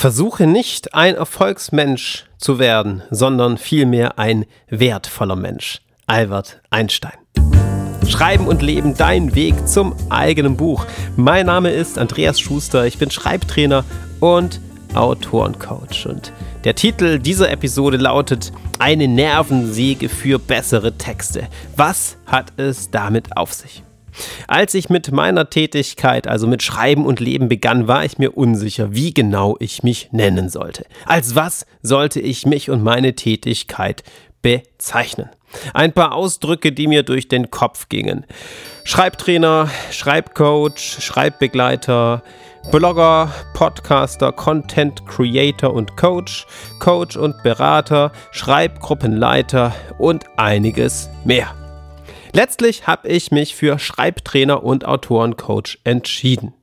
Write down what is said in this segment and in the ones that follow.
Versuche nicht ein Erfolgsmensch zu werden, sondern vielmehr ein wertvoller Mensch. Albert Einstein. Schreiben und Leben, dein Weg zum eigenen Buch. Mein Name ist Andreas Schuster, ich bin Schreibtrainer und Autorencoach. Und der Titel dieser Episode lautet Eine Nervensäge für bessere Texte. Was hat es damit auf sich? Als ich mit meiner Tätigkeit, also mit Schreiben und Leben begann, war ich mir unsicher, wie genau ich mich nennen sollte. Als was sollte ich mich und meine Tätigkeit bezeichnen? Ein paar Ausdrücke, die mir durch den Kopf gingen. Schreibtrainer, Schreibcoach, Schreibbegleiter, Blogger, Podcaster, Content Creator und Coach, Coach und Berater, Schreibgruppenleiter und einiges mehr. Letztlich habe ich mich für Schreibtrainer und Autorencoach entschieden.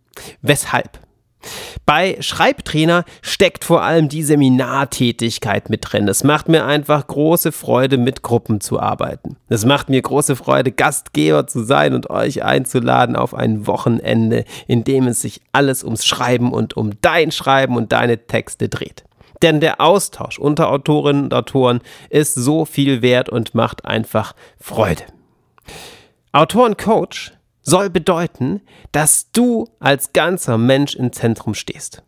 Weshalb? Bei Schreibtrainer steckt vor allem die Seminartätigkeit mit drin. Es macht mir einfach große Freude, mit Gruppen zu arbeiten. Es macht mir große Freude, Gastgeber zu sein und euch einzuladen auf ein Wochenende, in dem es sich alles ums Schreiben und um dein Schreiben und deine Texte dreht. Denn der Austausch unter Autorinnen und Autoren ist so viel wert und macht einfach Freude. Autorencoach soll bedeuten, dass du als ganzer Mensch im Zentrum stehst.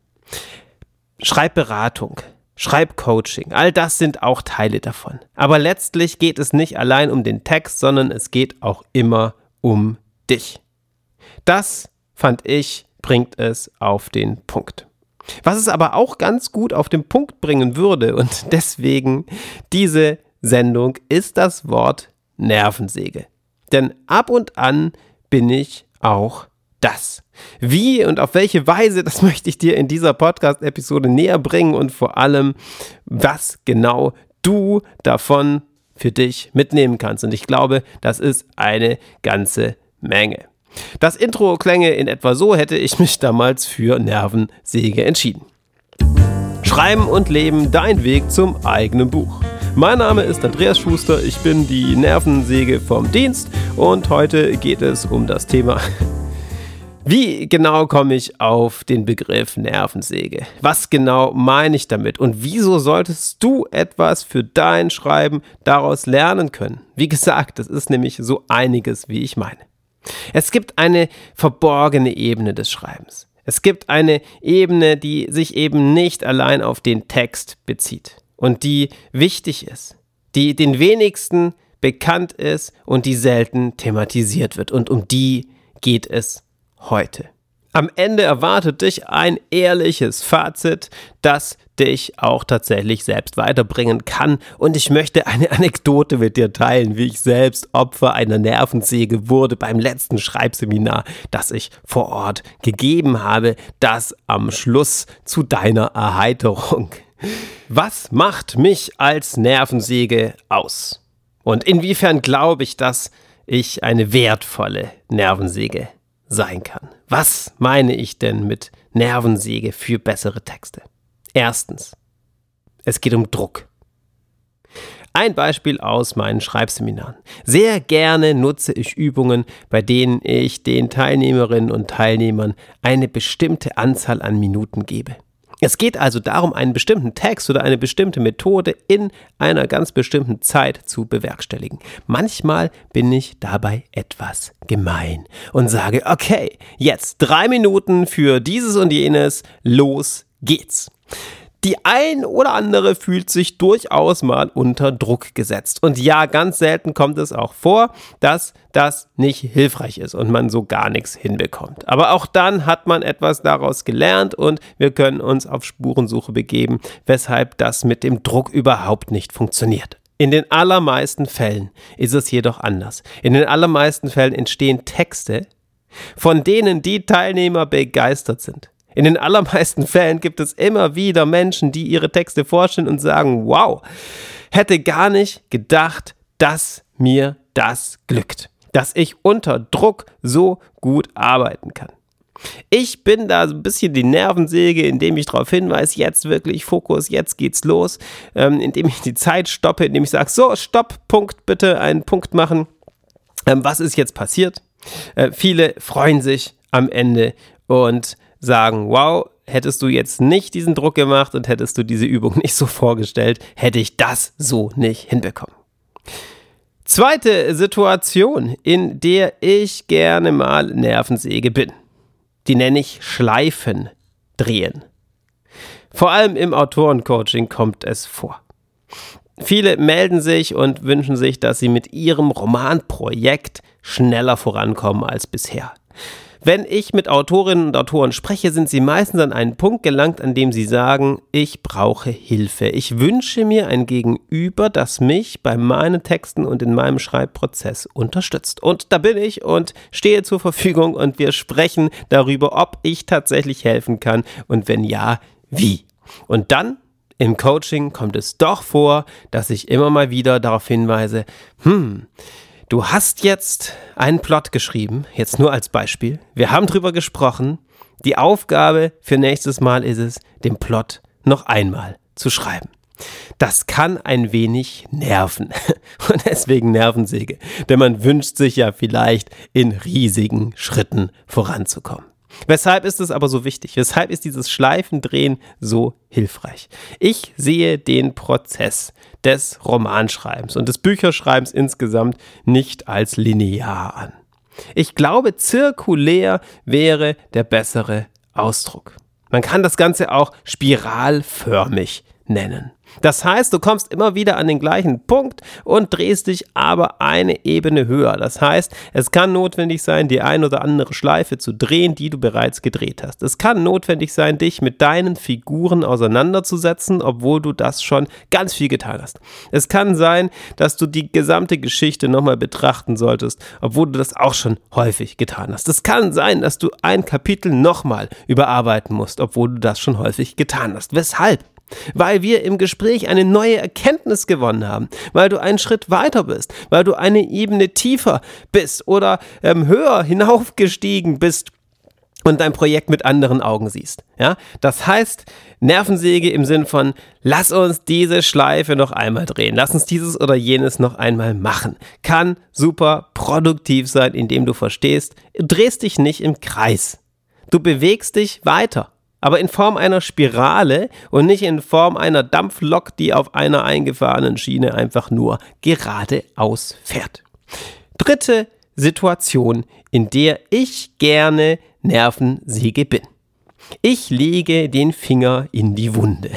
Schreibberatung, Schreibcoaching, all das sind auch Teile davon. Aber letztlich geht es nicht allein um den Text, sondern es geht auch immer um dich. Das, fand ich, bringt es auf den Punkt. Was es aber auch ganz gut auf den Punkt bringen würde und deswegen diese Sendung ist das Wort Nervensäge. Denn ab und an bin ich auch das. Wie und auf welche Weise, das möchte ich dir in dieser Podcast-Episode näher bringen und vor allem, was genau du davon für dich mitnehmen kannst. Und ich glaube, das ist eine ganze Menge. Das Intro klänge in etwa so, hätte ich mich damals für Nervensäge entschieden. Schreiben und Leben, dein Weg zum eigenen Buch. Mein Name ist Andreas Schuster, ich bin die Nervensäge vom Dienst und heute geht es um das Thema. Wie genau komme ich auf den Begriff Nervensäge? Was genau meine ich damit? Und wieso solltest du etwas für dein Schreiben daraus lernen können? Wie gesagt, es ist nämlich so einiges, wie ich meine. Es gibt eine verborgene Ebene des Schreibens. Es gibt eine Ebene, die sich eben nicht allein auf den Text bezieht und die wichtig ist, die den wenigsten bekannt ist und die selten thematisiert wird. Und um die geht es heute. Am Ende erwartet dich ein ehrliches Fazit, das dich auch tatsächlich selbst weiterbringen kann. Und ich möchte eine Anekdote mit dir teilen, wie ich selbst Opfer einer Nervensäge wurde beim letzten Schreibseminar, das ich vor Ort gegeben habe, das am Schluss zu deiner Erheiterung. Was macht mich als Nervensäge aus? Und inwiefern glaube ich, dass ich eine wertvolle Nervensäge sein kann? Was meine ich denn mit Nervensäge für bessere Texte? Erstens, es geht um Druck. Ein Beispiel aus meinen Schreibseminaren. Sehr gerne nutze ich Übungen, bei denen ich den Teilnehmerinnen und Teilnehmern eine bestimmte Anzahl an Minuten gebe. Es geht also darum, einen bestimmten Text oder eine bestimmte Methode in einer ganz bestimmten Zeit zu bewerkstelligen. Manchmal bin ich dabei etwas gemein und sage, okay, jetzt drei Minuten für dieses und jenes, los geht's. Die ein oder andere fühlt sich durchaus mal unter Druck gesetzt. Und ja, ganz selten kommt es auch vor, dass das nicht hilfreich ist und man so gar nichts hinbekommt. Aber auch dann hat man etwas daraus gelernt und wir können uns auf Spurensuche begeben, weshalb das mit dem Druck überhaupt nicht funktioniert. In den allermeisten Fällen ist es jedoch anders. In den allermeisten Fällen entstehen Texte, von denen die Teilnehmer begeistert sind. In den allermeisten Fällen gibt es immer wieder Menschen, die ihre Texte vorstellen und sagen, wow, hätte gar nicht gedacht, dass mir das glückt, dass ich unter Druck so gut arbeiten kann. Ich bin da so ein bisschen die Nervensäge, indem ich darauf hinweise, jetzt wirklich Fokus, jetzt geht's los, ähm, indem ich die Zeit stoppe, indem ich sage, so, stopp, Punkt, bitte einen Punkt machen. Ähm, was ist jetzt passiert? Äh, viele freuen sich am Ende und sagen, wow, hättest du jetzt nicht diesen Druck gemacht und hättest du diese Übung nicht so vorgestellt, hätte ich das so nicht hinbekommen. Zweite Situation, in der ich gerne mal Nervensäge bin. Die nenne ich Schleifen drehen. Vor allem im Autorencoaching kommt es vor. Viele melden sich und wünschen sich, dass sie mit ihrem Romanprojekt schneller vorankommen als bisher. Wenn ich mit Autorinnen und Autoren spreche, sind sie meistens an einen Punkt gelangt, an dem sie sagen, ich brauche Hilfe. Ich wünsche mir ein Gegenüber, das mich bei meinen Texten und in meinem Schreibprozess unterstützt. Und da bin ich und stehe zur Verfügung und wir sprechen darüber, ob ich tatsächlich helfen kann und wenn ja, wie. Und dann im Coaching kommt es doch vor, dass ich immer mal wieder darauf hinweise, hm, du hast jetzt einen Plot geschrieben, jetzt nur als Beispiel. Wir haben drüber gesprochen. Die Aufgabe für nächstes Mal ist es, den Plot noch einmal zu schreiben. Das kann ein wenig nerven. Und deswegen Nervensäge. Denn man wünscht sich ja vielleicht in riesigen Schritten voranzukommen. Weshalb ist es aber so wichtig? Weshalb ist dieses Schleifendrehen so hilfreich? Ich sehe den Prozess des Romanschreibens und des Bücherschreibens insgesamt nicht als linear an. Ich glaube, zirkulär wäre der bessere Ausdruck. Man kann das Ganze auch spiralförmig nennen. Das heißt, du kommst immer wieder an den gleichen Punkt und drehst dich aber eine Ebene höher. Das heißt, es kann notwendig sein, die ein oder andere Schleife zu drehen, die du bereits gedreht hast. Es kann notwendig sein, dich mit deinen Figuren auseinanderzusetzen, obwohl du das schon ganz viel getan hast. Es kann sein, dass du die gesamte Geschichte nochmal betrachten solltest, obwohl du das auch schon häufig getan hast. Es kann sein, dass du ein Kapitel nochmal überarbeiten musst, obwohl du das schon häufig getan hast. Weshalb? Weil wir im Gespräch eine neue Erkenntnis gewonnen haben, weil du einen Schritt weiter bist, weil du eine Ebene tiefer bist oder ähm, höher hinaufgestiegen bist und dein Projekt mit anderen Augen siehst. Ja, das heißt, Nervensäge im Sinn von, lass uns diese Schleife noch einmal drehen, lass uns dieses oder jenes noch einmal machen. Kann super produktiv sein, indem du verstehst, du drehst dich nicht im Kreis. Du bewegst dich weiter aber in Form einer Spirale und nicht in Form einer Dampflok, die auf einer eingefahrenen Schiene einfach nur geradeaus fährt. Dritte Situation, in der ich gerne Nervensäge bin. Ich lege den Finger in die Wunde.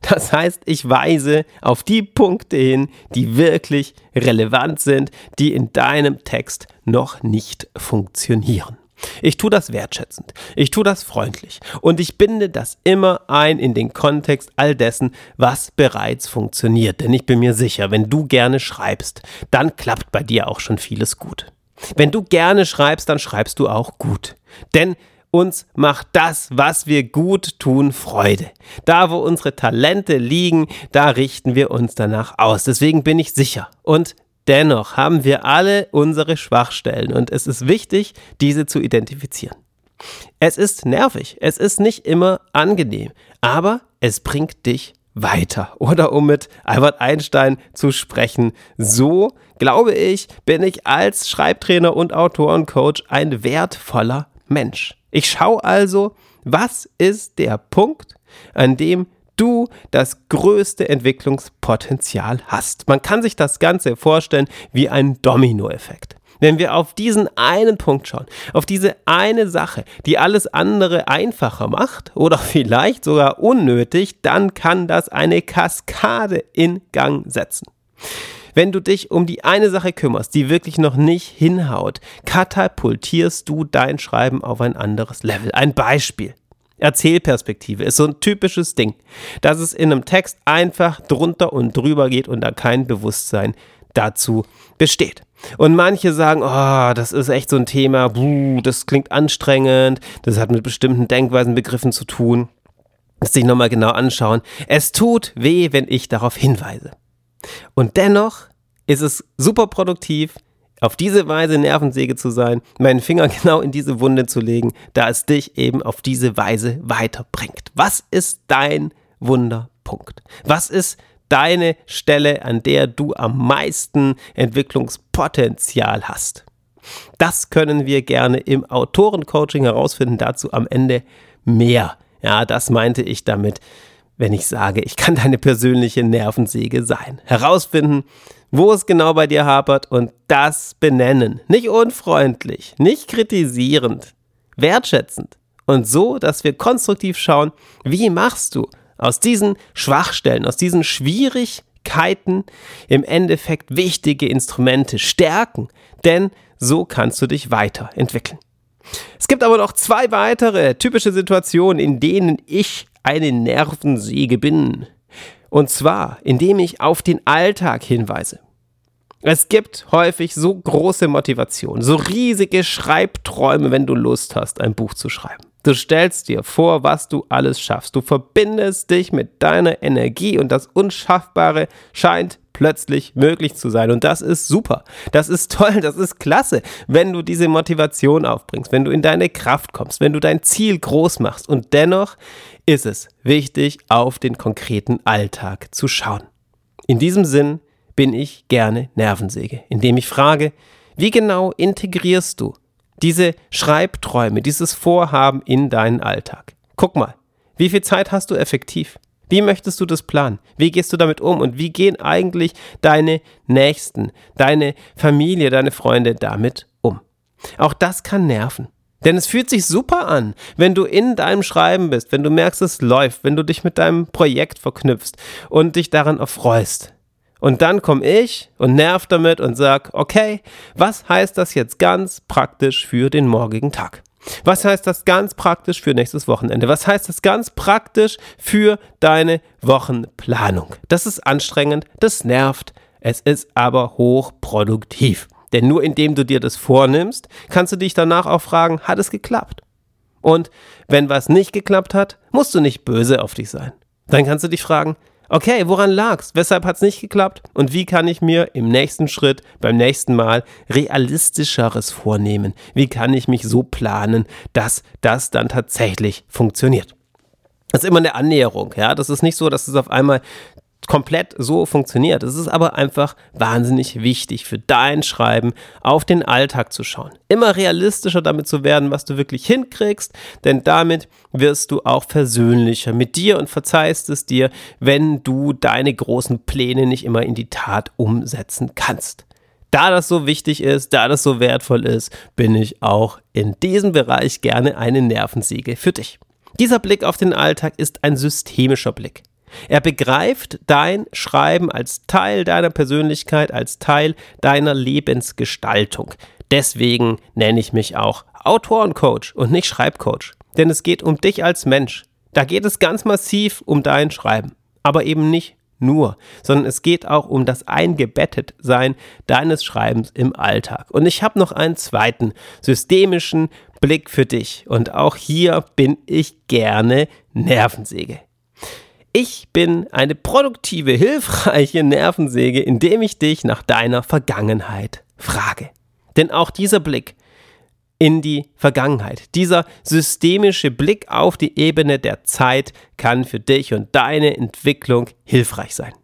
Das heißt, ich weise auf die Punkte hin, die wirklich relevant sind, die in deinem Text noch nicht funktionieren. Ich tue das wertschätzend, ich tue das freundlich und ich binde das immer ein in den Kontext all dessen, was bereits funktioniert. Denn ich bin mir sicher, wenn du gerne schreibst, dann klappt bei dir auch schon vieles gut. Wenn du gerne schreibst, dann schreibst du auch gut. Denn uns macht das, was wir gut tun, Freude. Da, wo unsere Talente liegen, da richten wir uns danach aus. Deswegen bin ich sicher und Dennoch haben wir alle unsere Schwachstellen und es ist wichtig, diese zu identifizieren. Es ist nervig, es ist nicht immer angenehm, aber es bringt dich weiter. Oder um mit Albert Einstein zu sprechen, so, glaube ich, bin ich als Schreibtrainer und Autorencoach ein wertvoller Mensch. Ich schaue also, was ist der Punkt, an dem du das größte Entwicklungspotenzial hast. Man kann sich das Ganze vorstellen wie ein Dominoeffekt. Wenn wir auf diesen einen Punkt schauen, auf diese eine Sache, die alles andere einfacher macht oder vielleicht sogar unnötig, dann kann das eine Kaskade in Gang setzen. Wenn du dich um die eine Sache kümmerst, die wirklich noch nicht hinhaut, katapultierst du dein Schreiben auf ein anderes Level. Ein Beispiel. Erzählperspektive ist so ein typisches Ding, dass es in einem Text einfach drunter und drüber geht und da kein Bewusstsein dazu besteht. Und manche sagen, oh, das ist echt so ein Thema, buh, das klingt anstrengend, das hat mit bestimmten Denkweisen, Begriffen zu tun. Das sich nochmal genau anschauen. Es tut weh, wenn ich darauf hinweise. Und dennoch ist es super produktiv, auf diese Weise Nervensäge zu sein, meinen Finger genau in diese Wunde zu legen, da es dich eben auf diese Weise weiterbringt. Was ist dein Wunderpunkt? Was ist deine Stelle, an der du am meisten Entwicklungspotenzial hast? Das können wir gerne im Autorencoaching herausfinden. Dazu am Ende mehr Ja, das meinte ich damit, wenn ich sage, ich kann deine persönliche Nervensäge sein. Herausfinden, wo es genau bei dir hapert und das benennen. Nicht unfreundlich, nicht kritisierend, wertschätzend. Und so, dass wir konstruktiv schauen, wie machst du aus diesen Schwachstellen, aus diesen Schwierigkeiten im Endeffekt wichtige Instrumente stärken. Denn so kannst du dich weiterentwickeln. Es gibt aber noch zwei weitere typische Situationen, in denen ich eine Nervensäge bin. Und zwar, indem ich auf den Alltag hinweise. Es gibt häufig so große Motivation, so riesige Schreibträume, wenn du Lust hast, ein Buch zu schreiben. Du stellst dir vor, was du alles schaffst. Du verbindest dich mit deiner Energie und das Unschaffbare scheint plötzlich möglich zu sein. Und das ist super. Das ist toll. Das ist klasse, wenn du diese Motivation aufbringst, wenn du in deine Kraft kommst, wenn du dein Ziel groß machst. Und dennoch ist es wichtig, auf den konkreten Alltag zu schauen. In diesem Sinn bin ich gerne Nervensäge, indem ich frage, wie genau integrierst du diese Schreibträume, dieses Vorhaben in deinen Alltag? Guck mal, wie viel Zeit hast du effektiv? Wie möchtest du das planen? Wie gehst du damit um? Und wie gehen eigentlich deine Nächsten, deine Familie, deine Freunde damit um? Auch das kann nerven. Denn es fühlt sich super an, wenn du in deinem Schreiben bist, wenn du merkst, es läuft, wenn du dich mit deinem Projekt verknüpfst und dich daran erfreust. Und dann komme ich und nerv damit und sag, okay, was heißt das jetzt ganz praktisch für den morgigen Tag? Was heißt das ganz praktisch für nächstes Wochenende? Was heißt das ganz praktisch für deine Wochenplanung? Das ist anstrengend, das nervt, es ist aber hochproduktiv. Denn nur indem du dir das vornimmst, kannst du dich danach auch fragen, hat es geklappt? Und wenn was nicht geklappt hat, musst du nicht böse auf dich sein. Dann kannst du dich fragen, okay, woran lag's? Weshalb hat's nicht geklappt? Und wie kann ich mir im nächsten Schritt, beim nächsten Mal realistischeres vornehmen? Wie kann ich mich so planen, dass das dann tatsächlich funktioniert? Das ist immer eine Annäherung, ja. Das ist nicht so, dass es auf einmal komplett so funktioniert. Es ist aber einfach wahnsinnig wichtig für dein Schreiben auf den Alltag zu schauen. Immer realistischer damit zu werden, was du wirklich hinkriegst, denn damit wirst du auch versöhnlicher mit dir und verzeihst es dir, wenn du deine großen Pläne nicht immer in die Tat umsetzen kannst. Da das so wichtig ist, da das so wertvoll ist, bin ich auch in diesem Bereich gerne eine Nervensäge für dich. Dieser Blick auf den Alltag ist ein systemischer Blick. Er begreift dein Schreiben als Teil deiner Persönlichkeit, als Teil deiner Lebensgestaltung. Deswegen nenne ich mich auch Autorencoach und nicht Schreibcoach. Denn es geht um dich als Mensch. Da geht es ganz massiv um dein Schreiben. Aber eben nicht nur, sondern es geht auch um das Eingebettetsein deines Schreibens im Alltag. Und ich habe noch einen zweiten systemischen Blick für dich. Und auch hier bin ich gerne Nervensäge. Ich bin eine produktive, hilfreiche Nervensäge, indem ich dich nach deiner Vergangenheit frage. Denn auch dieser Blick in die Vergangenheit, dieser systemische Blick auf die Ebene der Zeit kann für dich und deine Entwicklung hilfreich sein.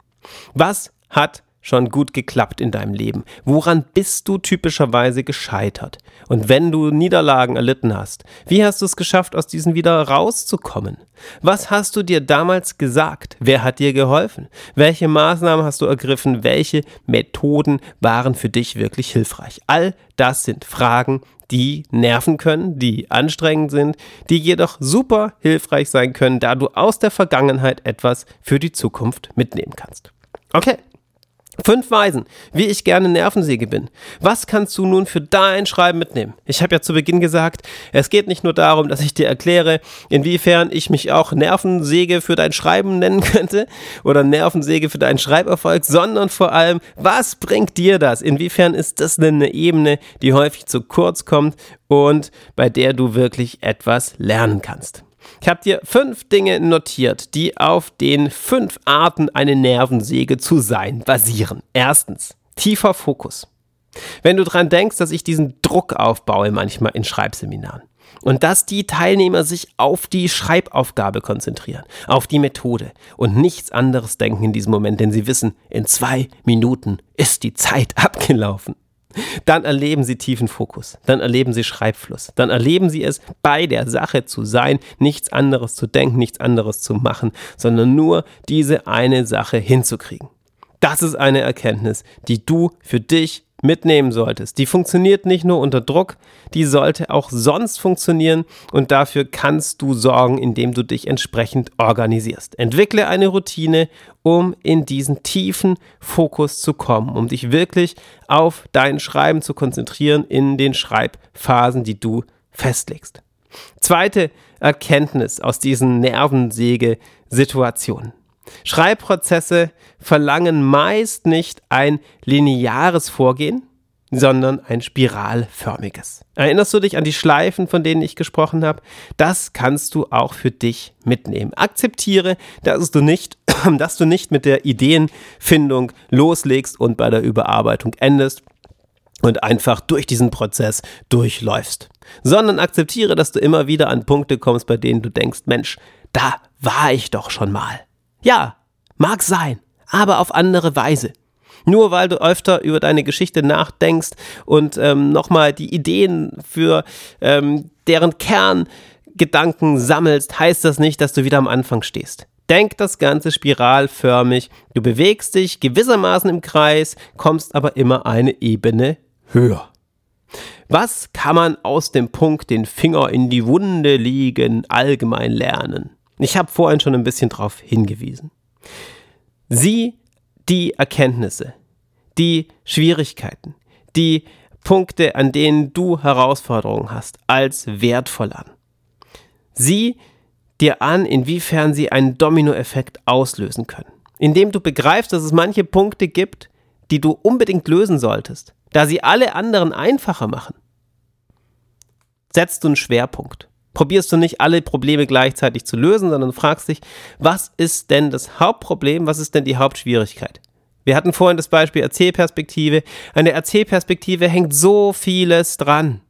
Was hat schon gut geklappt in deinem Leben? Woran bist du typischerweise gescheitert? Und wenn du Niederlagen erlitten hast, wie hast du es geschafft, aus diesen wieder rauszukommen? Was hast du dir damals gesagt? Wer hat dir geholfen? Welche Maßnahmen hast du ergriffen? Welche Methoden waren für dich wirklich hilfreich? All das sind Fragen, die nerven können, die anstrengend sind, die jedoch super hilfreich sein können, da du aus der Vergangenheit etwas für die Zukunft mitnehmen kannst. Okay, Fünf Weisen, wie ich gerne Nervensäge bin. Was kannst du nun für dein Schreiben mitnehmen? Ich habe ja zu Beginn gesagt, es geht nicht nur darum, dass ich dir erkläre, inwiefern ich mich auch Nervensäge für dein Schreiben nennen könnte oder Nervensäge für deinen Schreiberfolg, sondern vor allem, was bringt dir das? Inwiefern ist das denn eine Ebene, die häufig zu kurz kommt und bei der du wirklich etwas lernen kannst? Ich habe dir fünf Dinge notiert, die auf den fünf Arten, eine Nervensäge zu sein, basieren. Erstens, tiefer Fokus. Wenn du dran denkst, dass ich diesen Druck aufbaue manchmal in Schreibseminaren und dass die Teilnehmer sich auf die Schreibaufgabe konzentrieren, auf die Methode und nichts anderes denken in diesem Moment, denn sie wissen, in zwei Minuten ist die Zeit abgelaufen. Dann erleben sie tiefen Fokus, dann erleben sie Schreibfluss, dann erleben sie es, bei der Sache zu sein, nichts anderes zu denken, nichts anderes zu machen, sondern nur diese eine Sache hinzukriegen. Das ist eine Erkenntnis, die du für dich mitnehmen solltest. Die funktioniert nicht nur unter Druck, die sollte auch sonst funktionieren und dafür kannst du sorgen, indem du dich entsprechend organisierst. Entwickle eine Routine, um in diesen tiefen Fokus zu kommen, um dich wirklich auf dein Schreiben zu konzentrieren in den Schreibphasen, die du festlegst. Zweite Erkenntnis aus diesen Nervensäge-Situationen. Schreibprozesse verlangen meist nicht ein lineares Vorgehen, sondern ein spiralförmiges. Erinnerst du dich an die Schleifen, von denen ich gesprochen habe? Das kannst du auch für dich mitnehmen. Akzeptiere, dass du nicht, dass du nicht mit der Ideenfindung loslegst und bei der Überarbeitung endest und einfach durch diesen Prozess durchläufst, sondern akzeptiere, dass du immer wieder an Punkte kommst, bei denen du denkst, Mensch, da war ich doch schon mal. Ja, mag sein, aber auf andere Weise. Nur weil du öfter über deine Geschichte nachdenkst und ähm, nochmal die Ideen für ähm, deren Kerngedanken sammelst, heißt das nicht, dass du wieder am Anfang stehst. Denk das Ganze spiralförmig. Du bewegst dich gewissermaßen im Kreis, kommst aber immer eine Ebene höher. Was kann man aus dem Punkt den Finger in die Wunde liegen allgemein lernen? Ich habe vorhin schon ein bisschen darauf hingewiesen. Sieh die Erkenntnisse, die Schwierigkeiten, die Punkte, an denen du Herausforderungen hast, als wertvoll an. Sieh dir an, inwiefern sie einen Dominoeffekt auslösen können. Indem du begreifst, dass es manche Punkte gibt, die du unbedingt lösen solltest, da sie alle anderen einfacher machen. Setzt du einen Schwerpunkt probierst du nicht alle Probleme gleichzeitig zu lösen, sondern fragst dich, was ist denn das Hauptproblem, was ist denn die Hauptschwierigkeit? Wir hatten vorhin das Beispiel Erzählperspektive. An der Erzählperspektive hängt so vieles dran.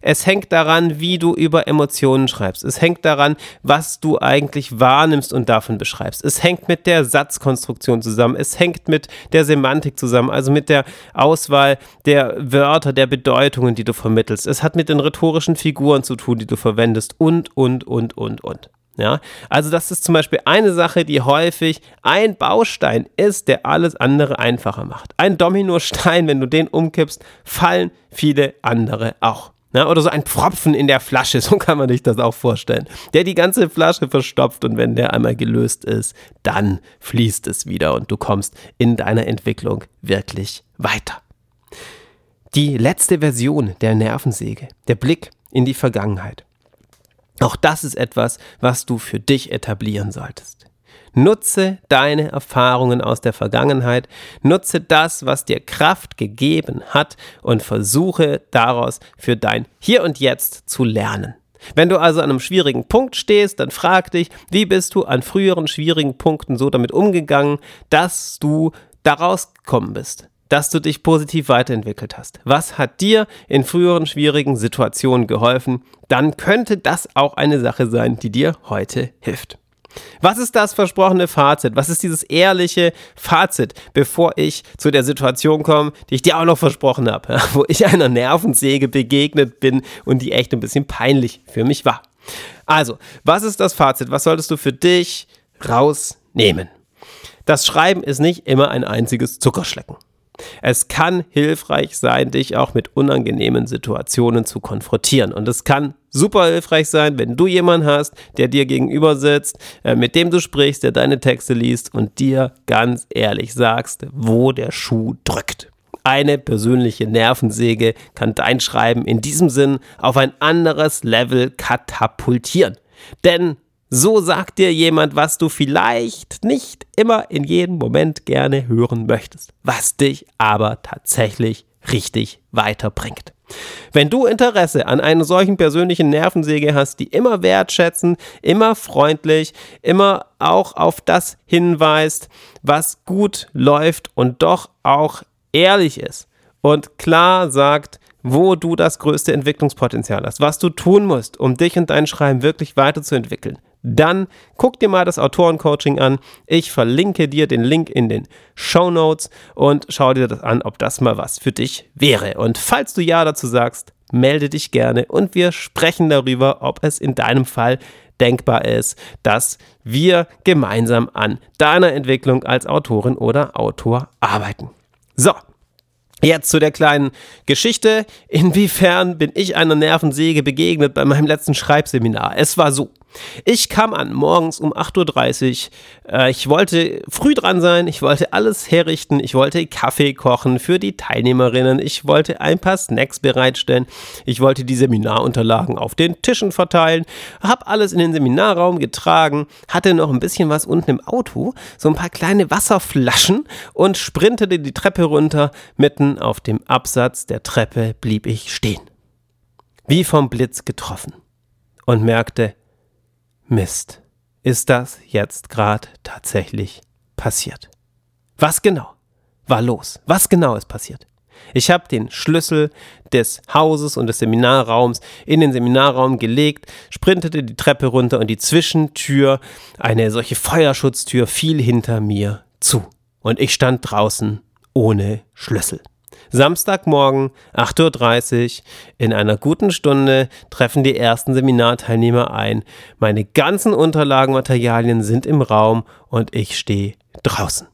Es hängt daran, wie du über Emotionen schreibst. Es hängt daran, was du eigentlich wahrnimmst und davon beschreibst. Es hängt mit der Satzkonstruktion zusammen. Es hängt mit der Semantik zusammen, also mit der Auswahl der Wörter, der Bedeutungen, die du vermittelst. Es hat mit den rhetorischen Figuren zu tun, die du verwendest und, und, und, und, und. Ja, also das ist zum Beispiel eine Sache, die häufig ein Baustein ist, der alles andere einfacher macht. Ein Dominostein, wenn du den umkippst, fallen viele andere auch. Ja, oder so ein Pfropfen in der Flasche, so kann man sich das auch vorstellen. Der die ganze Flasche verstopft und wenn der einmal gelöst ist, dann fließt es wieder und du kommst in deiner Entwicklung wirklich weiter. Die letzte Version der Nervensäge, der Blick in die Vergangenheit. Auch das ist etwas, was du für dich etablieren solltest. Nutze deine Erfahrungen aus der Vergangenheit, nutze das, was dir Kraft gegeben hat und versuche daraus für dein Hier und Jetzt zu lernen. Wenn du also an einem schwierigen Punkt stehst, dann frag dich, wie bist du an früheren schwierigen Punkten so damit umgegangen, dass du daraus gekommen bist, dass du dich positiv weiterentwickelt hast. Was hat dir in früheren schwierigen Situationen geholfen? Dann könnte das auch eine Sache sein, die dir heute hilft. Was ist das versprochene Fazit? Was ist dieses ehrliche Fazit, bevor ich zu der Situation komme, die ich dir auch noch versprochen habe, wo ich einer Nervensäge begegnet bin und die echt ein bisschen peinlich für mich war? Also, was ist das Fazit? Was solltest du für dich rausnehmen? Das Schreiben ist nicht immer ein einziges Zuckerschlecken. Es kann hilfreich sein, dich auch mit unangenehmen Situationen zu konfrontieren. Und es kann super hilfreich sein, wenn du jemanden hast, der dir gegenüber sitzt, äh, mit dem du sprichst, der deine Texte liest und dir ganz ehrlich sagst, wo der Schuh drückt. Eine persönliche Nervensäge kann dein Schreiben in diesem Sinn auf ein anderes Level katapultieren. Denn so sagt dir jemand, was du vielleicht nicht immer in jedem Moment gerne hören möchtest, was dich aber tatsächlich richtig weiterbringt. Wenn du Interesse an einer solchen persönlichen Nervensäge hast, die immer wertschätzen, immer freundlich, immer auch auf das hinweist, was gut läuft und doch auch ehrlich ist und klar sagt, wo du das größte Entwicklungspotenzial hast, was du tun musst, um dich und dein Schreiben wirklich weiterzuentwickeln, dann guck dir mal das Autorencoaching an. Ich verlinke dir den Link in den Show Notes und schau dir das an, ob das mal was für dich wäre. Und falls du Ja dazu sagst, melde dich gerne und wir sprechen darüber, ob es in deinem Fall denkbar ist, dass wir gemeinsam an deiner Entwicklung als Autorin oder Autor arbeiten. So, Jetzt zu der kleinen Geschichte. Inwiefern bin ich einer Nervensäge begegnet bei meinem letzten Schreibseminar? Es war so. Ich kam an morgens um 8.30 Uhr. Äh, ich wollte früh dran sein, ich wollte alles herrichten, ich wollte Kaffee kochen für die Teilnehmerinnen, ich wollte ein paar Snacks bereitstellen, ich wollte die Seminarunterlagen auf den Tischen verteilen, habe alles in den Seminarraum getragen, hatte noch ein bisschen was unten im Auto, so ein paar kleine Wasserflaschen und sprintete die Treppe runter. Mitten auf dem Absatz der Treppe blieb ich stehen. Wie vom Blitz getroffen und merkte, Mist, ist das jetzt gerade tatsächlich passiert? Was genau war los? Was genau ist passiert? Ich habe den Schlüssel des Hauses und des Seminarraums in den Seminarraum gelegt, sprintete die Treppe runter und die Zwischentür, eine solche Feuerschutztür, fiel hinter mir zu. Und ich stand draußen ohne Schlüssel. Samstagmorgen, 8.30 Uhr, in einer guten Stunde treffen die ersten Seminarteilnehmer ein. Meine ganzen Unterlagenmaterialien sind im Raum und ich stehe draußen.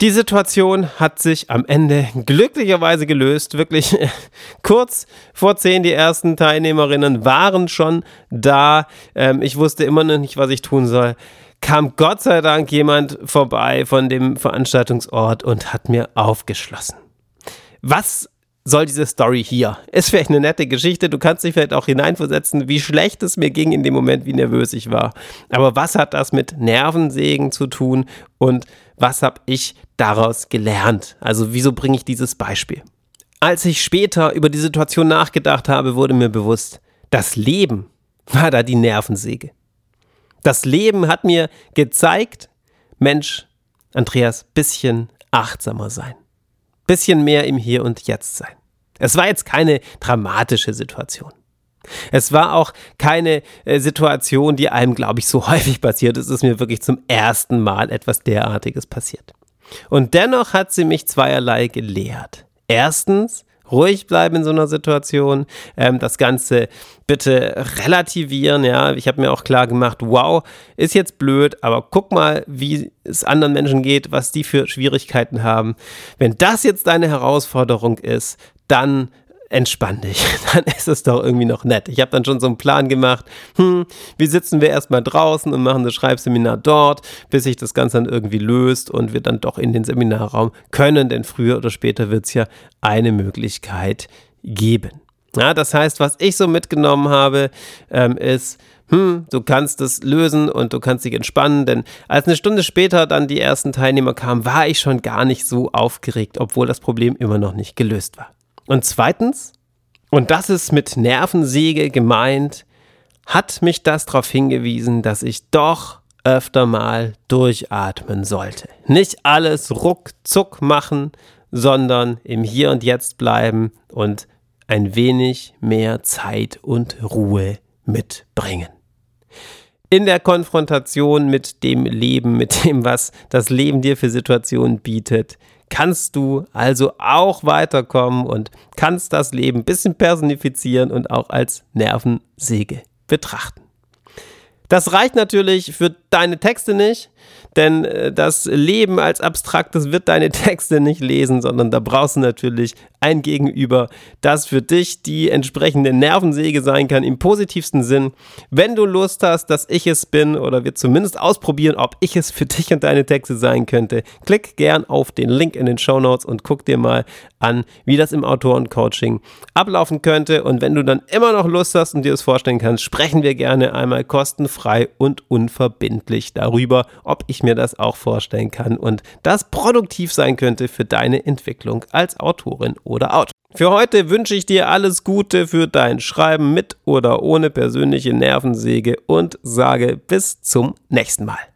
Die Situation hat sich am Ende glücklicherweise gelöst. Wirklich kurz vor zehn, die ersten Teilnehmerinnen waren schon da. Ähm, ich wusste immer noch nicht, was ich tun soll kam Gott sei Dank jemand vorbei von dem Veranstaltungsort und hat mir aufgeschlossen. Was soll diese Story hier? Ist vielleicht eine nette Geschichte, du kannst dich vielleicht auch hineinversetzen, wie schlecht es mir ging in dem Moment, wie nervös ich war. Aber was hat das mit Nervensägen zu tun und was habe ich daraus gelernt? Also wieso bringe ich dieses Beispiel? Als ich später über die Situation nachgedacht habe, wurde mir bewusst, das Leben war da die Nervensäge. Das Leben hat mir gezeigt, Mensch, Andreas, bisschen achtsamer sein. Bisschen mehr im Hier und Jetzt sein. Es war jetzt keine dramatische Situation. Es war auch keine äh, Situation, die einem, glaube ich, so häufig passiert. Es ist mir wirklich zum ersten Mal etwas derartiges passiert. Und dennoch hat sie mich zweierlei gelehrt. Erstens, ruhig bleiben in so einer Situation, ähm, das Ganze bitte relativieren, ja, ich habe mir auch klar gemacht, wow, ist jetzt blöd, aber guck mal, wie es anderen Menschen geht, was die für Schwierigkeiten haben. Wenn das jetzt deine Herausforderung ist, dann entspann dich, dann ist es doch irgendwie noch nett. Ich habe dann schon so einen Plan gemacht, hm, wie sitzen wir erstmal draußen und machen das Schreibseminar dort, bis sich das Ganze dann irgendwie löst und wir dann doch in den Seminarraum können, denn früher oder später wird es ja eine Möglichkeit geben. Ja, das heißt, was ich so mitgenommen habe, ähm, ist, hm, du kannst es lösen und du kannst dich entspannen, denn als eine Stunde später dann die ersten Teilnehmer kamen, war ich schon gar nicht so aufgeregt, obwohl das Problem immer noch nicht gelöst war. Und zweitens, und das ist mit Nervensäge gemeint, hat mich das darauf hingewiesen, dass ich doch öfter mal durchatmen sollte. Nicht alles ruckzuck machen, sondern im Hier und Jetzt bleiben und ein wenig mehr Zeit und Ruhe mitbringen. In der Konfrontation mit dem Leben, mit dem, was das Leben dir für Situationen bietet, kannst du also auch weiterkommen und kannst das Leben ein bisschen personifizieren und auch als Nervensäge betrachten. Das reicht natürlich für deine Texte nicht, denn äh, das Leben als Abstraktes wird deine Texte nicht lesen, sondern da brauchst du natürlich ein Gegenüber, das für dich die entsprechende Nervensäge sein kann, im positivsten Sinn. Wenn du Lust hast, dass ich es bin oder wir zumindest ausprobieren, ob ich es für dich und deine Texte sein könnte, klick gern auf den Link in den Show Notes und guck dir mal an, wie das im Autorencoaching ablaufen könnte. Und wenn du dann immer noch Lust hast und dir das vorstellen kannst, sprechen wir gerne einmal kostenfrei und unverbindlich darüber, ob ich mir das auch vorstellen kann und das produktiv sein könnte für deine Entwicklung als Autorin oder Autor. Für heute wünsche ich dir alles Gute für dein Schreiben mit oder ohne persönliche Nervensäge und sage bis zum nächsten Mal.